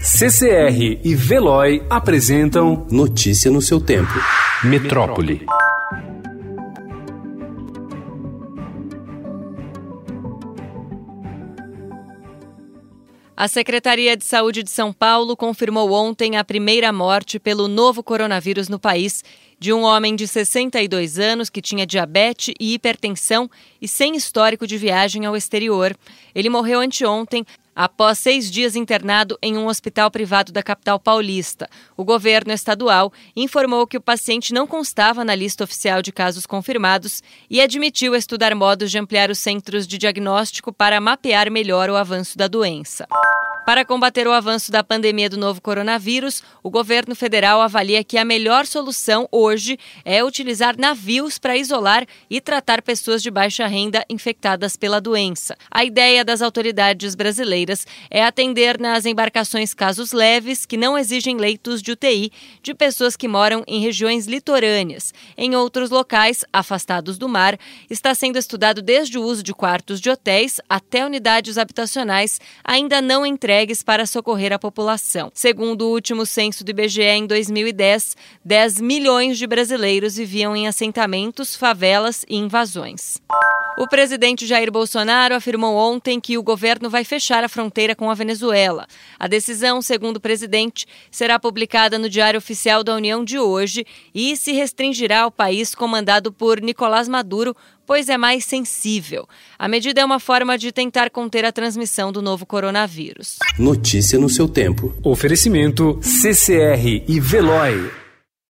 CCR e Veloy apresentam Notícia no seu tempo. Metrópole. A Secretaria de Saúde de São Paulo confirmou ontem a primeira morte pelo novo coronavírus no país de um homem de 62 anos que tinha diabetes e hipertensão e sem histórico de viagem ao exterior. Ele morreu anteontem após seis dias internado em um hospital privado da capital paulista. O governo estadual informou que o paciente não constava na lista oficial de casos confirmados e admitiu estudar modos de ampliar os centros de diagnóstico para mapear melhor o avanço da doença. Para combater o avanço da pandemia do novo coronavírus, o governo federal avalia que a melhor solução hoje é utilizar navios para isolar e tratar pessoas de baixa renda infectadas pela doença. A ideia das autoridades brasileiras é atender nas embarcações casos leves que não exigem leitos de UTI de pessoas que moram em regiões litorâneas. Em outros locais, afastados do mar, está sendo estudado desde o uso de quartos de hotéis até unidades habitacionais ainda não entregues entregues para socorrer a população. Segundo o último censo do IBGE em 2010, 10 milhões de brasileiros viviam em assentamentos, favelas e invasões. O presidente Jair Bolsonaro afirmou ontem que o governo vai fechar a fronteira com a Venezuela. A decisão, segundo o presidente, será publicada no Diário Oficial da União de hoje e se restringirá ao país comandado por Nicolás Maduro pois é mais sensível. A medida é uma forma de tentar conter a transmissão do novo coronavírus. Notícia no seu tempo. Oferecimento CCR e Veloy.